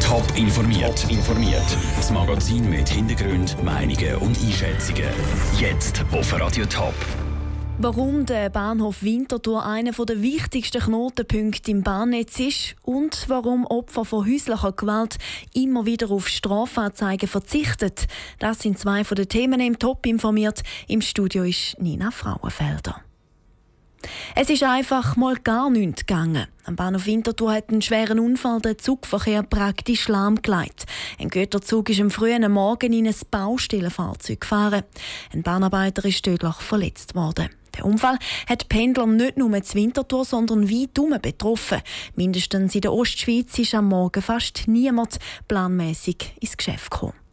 Top informiert. Top informiert. Das Magazin mit Hintergrund, Meinungen und Einschätzungen. Jetzt auf Radio Top. Warum der Bahnhof Winterthur einer der wichtigsten Knotenpunkte im Bahnnetz ist und warum Opfer von häuslicher Gewalt immer wieder auf Strafanzeigen verzichten, das sind zwei von den Themen im Top informiert. Im Studio ist Nina Frauenfelder. Es ist einfach mal gar nichts gegangen. Am Bahnhof Winterthur hat einen schweren Unfall den Zugverkehr praktisch lahmgelegt. Ein Güterzug ist am frühen Morgen in ein Baustellenfahrzeug gefahren. Ein Bahnarbeiter ist tödlich verletzt worden. Der Unfall hat Pendler nicht nur zu Winterthur, sondern weit herum betroffen. Mindestens in der Ostschweiz ist am Morgen fast niemand planmäßig ins Geschäft gekommen.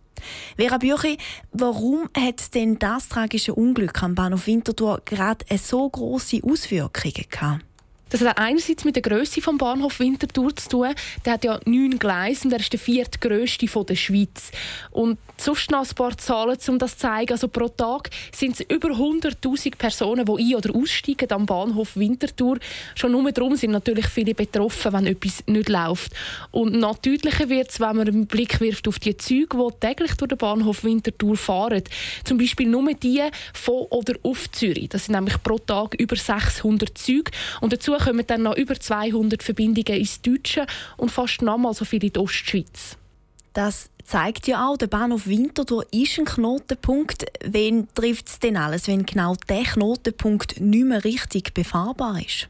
Vera Büchi, warum hat denn das tragische Unglück am Bahnhof Winterthur gerade so große Auswirkungen gehabt? Das hat einerseits mit der Größe des Bahnhof Winterthur zu tun. Der hat ja neun Gleise und er ist der viertgrößte der Schweiz. Und sonst noch ein paar Zahlen, um das zu zeigen. Also pro Tag sind es über 100'000 Personen, die ein- oder aussteigen am Bahnhof Winterthur. Schon nur darum sind natürlich viele betroffen, wenn etwas nicht läuft. Und noch deutlicher wird es, wenn man einen Blick wirft auf die Züge, die täglich durch den Bahnhof Winterthur fahren. Zum Beispiel nur die von oder auf Zürich. Das sind nämlich pro Tag über 600 Züge. Und dazu kommen dann noch über 200 Verbindungen ins Deutsche und fast nochmal so viel in die Ostschweiz. Das zeigt ja auch, der Bahnhof Winterthur ist ein Knotenpunkt. Wen trifft es denn alles, wenn genau der Knotenpunkt nicht mehr richtig befahrbar ist?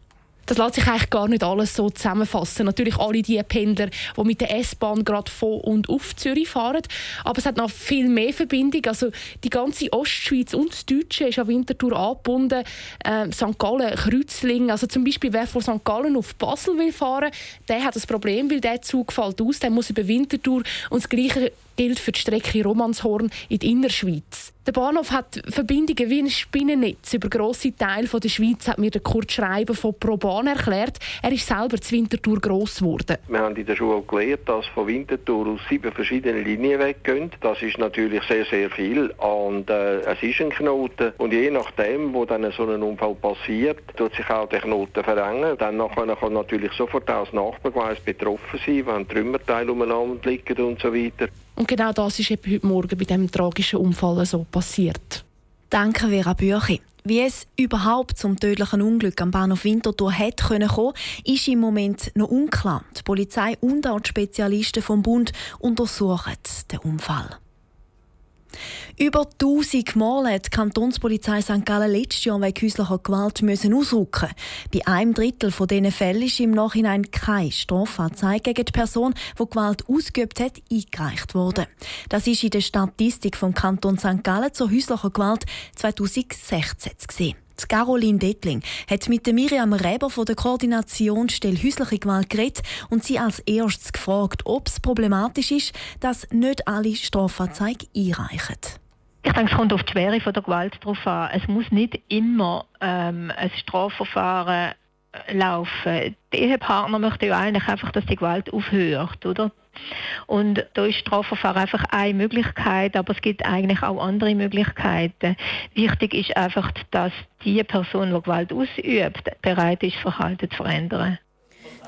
Das lässt sich eigentlich gar nicht alles so zusammenfassen. Natürlich alle die Pendler, die mit der S-Bahn gerade von und auf Zürich fahren. Aber es hat noch viel mehr Verbindung. Also die ganze Ostschweiz und das Deutsche ist an Winterthur angebunden. Ähm, St. Gallen, Kreuzlingen. Also zum Beispiel, wer von St. Gallen auf Basel will fahren, der hat das Problem, weil der Zug fällt aus. Der muss über Winterthur. Und das Gleiche gilt für die Strecke Romanshorn in die Innerschweiz. Der Bahnhof hat Verbindungen wie ein Spinnennetz über grosse Teile der Schweiz, hat mir der Kurt Schreiber von ProBahn erklärt. Er ist selber zu Winterthur gross geworden. Wir haben in der Schule gelernt, dass von Winterthur aus sieben verschiedene Linien weggehen. Das ist natürlich sehr, sehr viel und äh, es ist ein Knoten. Und je nachdem, wo dann so ein Unfall passiert, tut sich auch der Knoten verengen. Dann nachher kann natürlich sofort auch das Nachbargleis betroffen sein, wenn Trümmerteile umeinander liegen und so weiter. Und genau das ist eben heute Morgen bei diesem tragischen Unfall so passiert. Danke, Vera Büchi. Wie es überhaupt zum tödlichen Unglück am Bahnhof Winterthur hätte können kommen, ist im Moment noch unklar. Die Polizei und auch die Spezialisten vom Bund untersuchen den Unfall. Über 1000 Mal hat die Kantonspolizei St. Gallen letztes Jahr wegen häuslicher Gewalt müssen ausrücken. Bei einem Drittel von diesen Fällen ist im Nachhinein keine Strafanzeige gegen die Person, die Gewalt ausgeübt hat, eingereicht worden. Das ist in der Statistik vom Kanton St. Gallen zur häuslichen Gewalt 2016 gesehen. Die Caroline Dettling hat mit Miriam Reber von der Koordinationsstelle häusliche Gewalt geredet und sie als erstes gefragt, ob es problematisch ist, dass nicht alle Strafanzeigen einreichen. Ich denke, es kommt auf die Schwere von der Gewalt drauf an. Es muss nicht immer ähm, ein Strafverfahren laufen. Der Ehepartner möchte ja eigentlich einfach, dass die Gewalt aufhört, oder? Und da ist Strafverfahren einfach eine Möglichkeit, aber es gibt eigentlich auch andere Möglichkeiten. Wichtig ist einfach, dass die Person, die Gewalt ausübt, bereit ist, Verhalten zu verändern.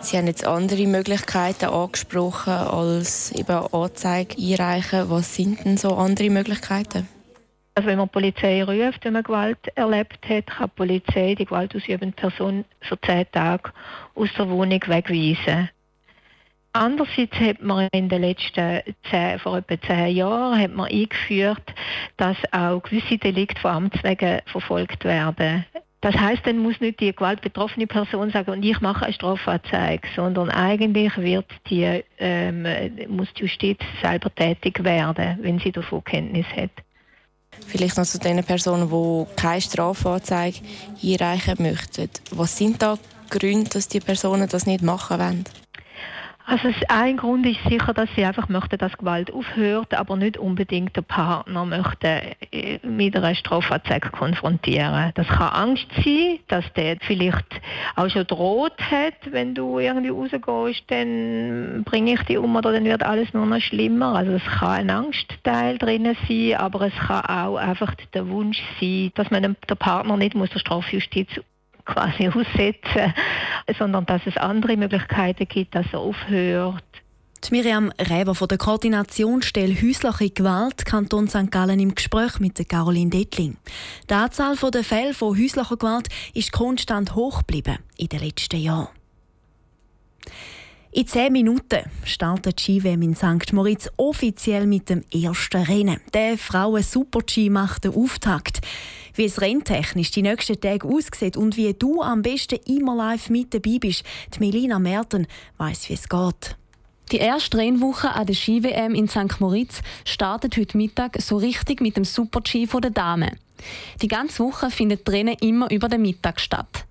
Sie haben jetzt andere Möglichkeiten angesprochen als eben Anzeige einreichen. Was sind denn so andere Möglichkeiten? Also wenn man die Polizei ruft, wenn man Gewalt erlebt hat, kann die Polizei die gewaltausübende Person für zehn Tage aus der Wohnung wegweisen. Andererseits hat man in den letzten zehn, vor etwa zehn Jahren hat man eingeführt, dass auch gewisse Delikte von Amts wegen verfolgt werden. Das heißt, dann muss nicht die gewaltbetroffene Person sagen, und ich mache eine Strafanzeige, sondern eigentlich wird die, ähm, muss die Justiz selber tätig werden, wenn sie davon Kenntnis hat. Vielleicht noch zu den Personen, die keine Strafanzeige einreichen möchten. Was sind da Gründe, dass die Personen das nicht machen wollen? Also ein Grund ist sicher, dass sie einfach möchten, dass Gewalt aufhört, aber nicht unbedingt der Partner möchte äh, mit einer Strafanzeige konfrontieren. Das kann Angst sein, dass der vielleicht auch schon droht hat, wenn du irgendwie rausgehst, dann bringe ich dich um oder dann wird alles nur noch schlimmer. Also es kann ein Angstteil drin sein, aber es kann auch einfach der Wunsch sein, dass man der Partner nicht muss der Strafjustiz quasi aussetzen, sondern dass es andere Möglichkeiten gibt, dass er aufhört. Die Miriam Reber von der Koordinationsstelle Häusliche Gewalt Kanton St. Gallen im Gespräch mit der Caroline Dettling. Die Anzahl der Fälle von häuslicher Gewalt ist konstant hoch geblieben in den letzten Jahren. In zehn Minuten startet die Ski-WM in St. Moritz offiziell mit dem ersten Rennen. Der Frauen-Super-G macht den Auftakt. Wie es renntechnisch die nächsten Tage aussieht und wie du am besten immer live mit dabei bist, die Melina Merten weiss, wie es geht. Die erste Rennwoche an der Ski-WM in St. Moritz startet heute Mittag so richtig mit dem Super-G der Damen. Die ganze Woche findet Rennen immer über den Mittag statt.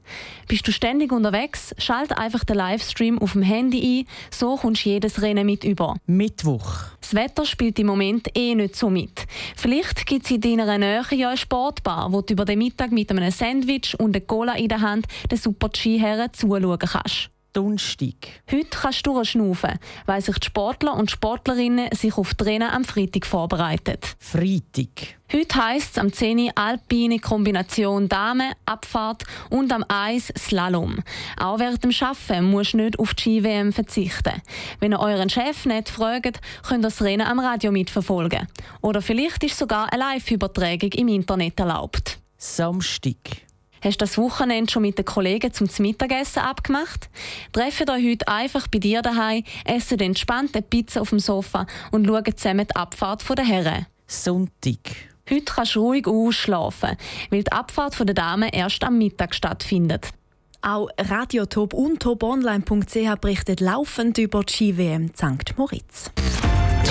Bist du ständig unterwegs, schalt einfach den Livestream auf dem Handy ein, so kommst du jedes Rennen mit über. Mittwoch. Das Wetter spielt im Moment eh nicht so mit. Vielleicht gibt es in deiner Nähe ja eine Sportbar, wo du über den Mittag mit einem Sandwich und einer Cola in der Hand den Super-Ski-Herren zuschauen kannst. Donnerstag. Heute kannst du durchschnaufen, weil sich die Sportler und Sportlerinnen sich auf die Rennen am Freitag vorbereiten. Freitag. Heute heisst es am 10. alpine Kombination Dame, Abfahrt und am Eis Slalom. Auch während dem Arbeiten musst du nicht auf die Ski-WM verzichten. Wenn ihr euren Chef nicht fragt, könnt ihr das Rennen am Radio mitverfolgen. Oder vielleicht ist sogar eine Live-Übertragung im Internet erlaubt. Samstag. Hast du das Wochenende schon mit den Kollegen zum Mittagessen abgemacht? Treffen euch heute einfach bei dir daheim, essen entspannt eine Pizza auf dem Sofa und schauen zusammen die Abfahrt der Herren. Sonntag. Heute kannst du ruhig ausschlafen, weil die Abfahrt der Damen erst am Mittag stattfindet. Auch Radiotop und toponline.ch berichtet laufend über die Ski-WM St. Moritz.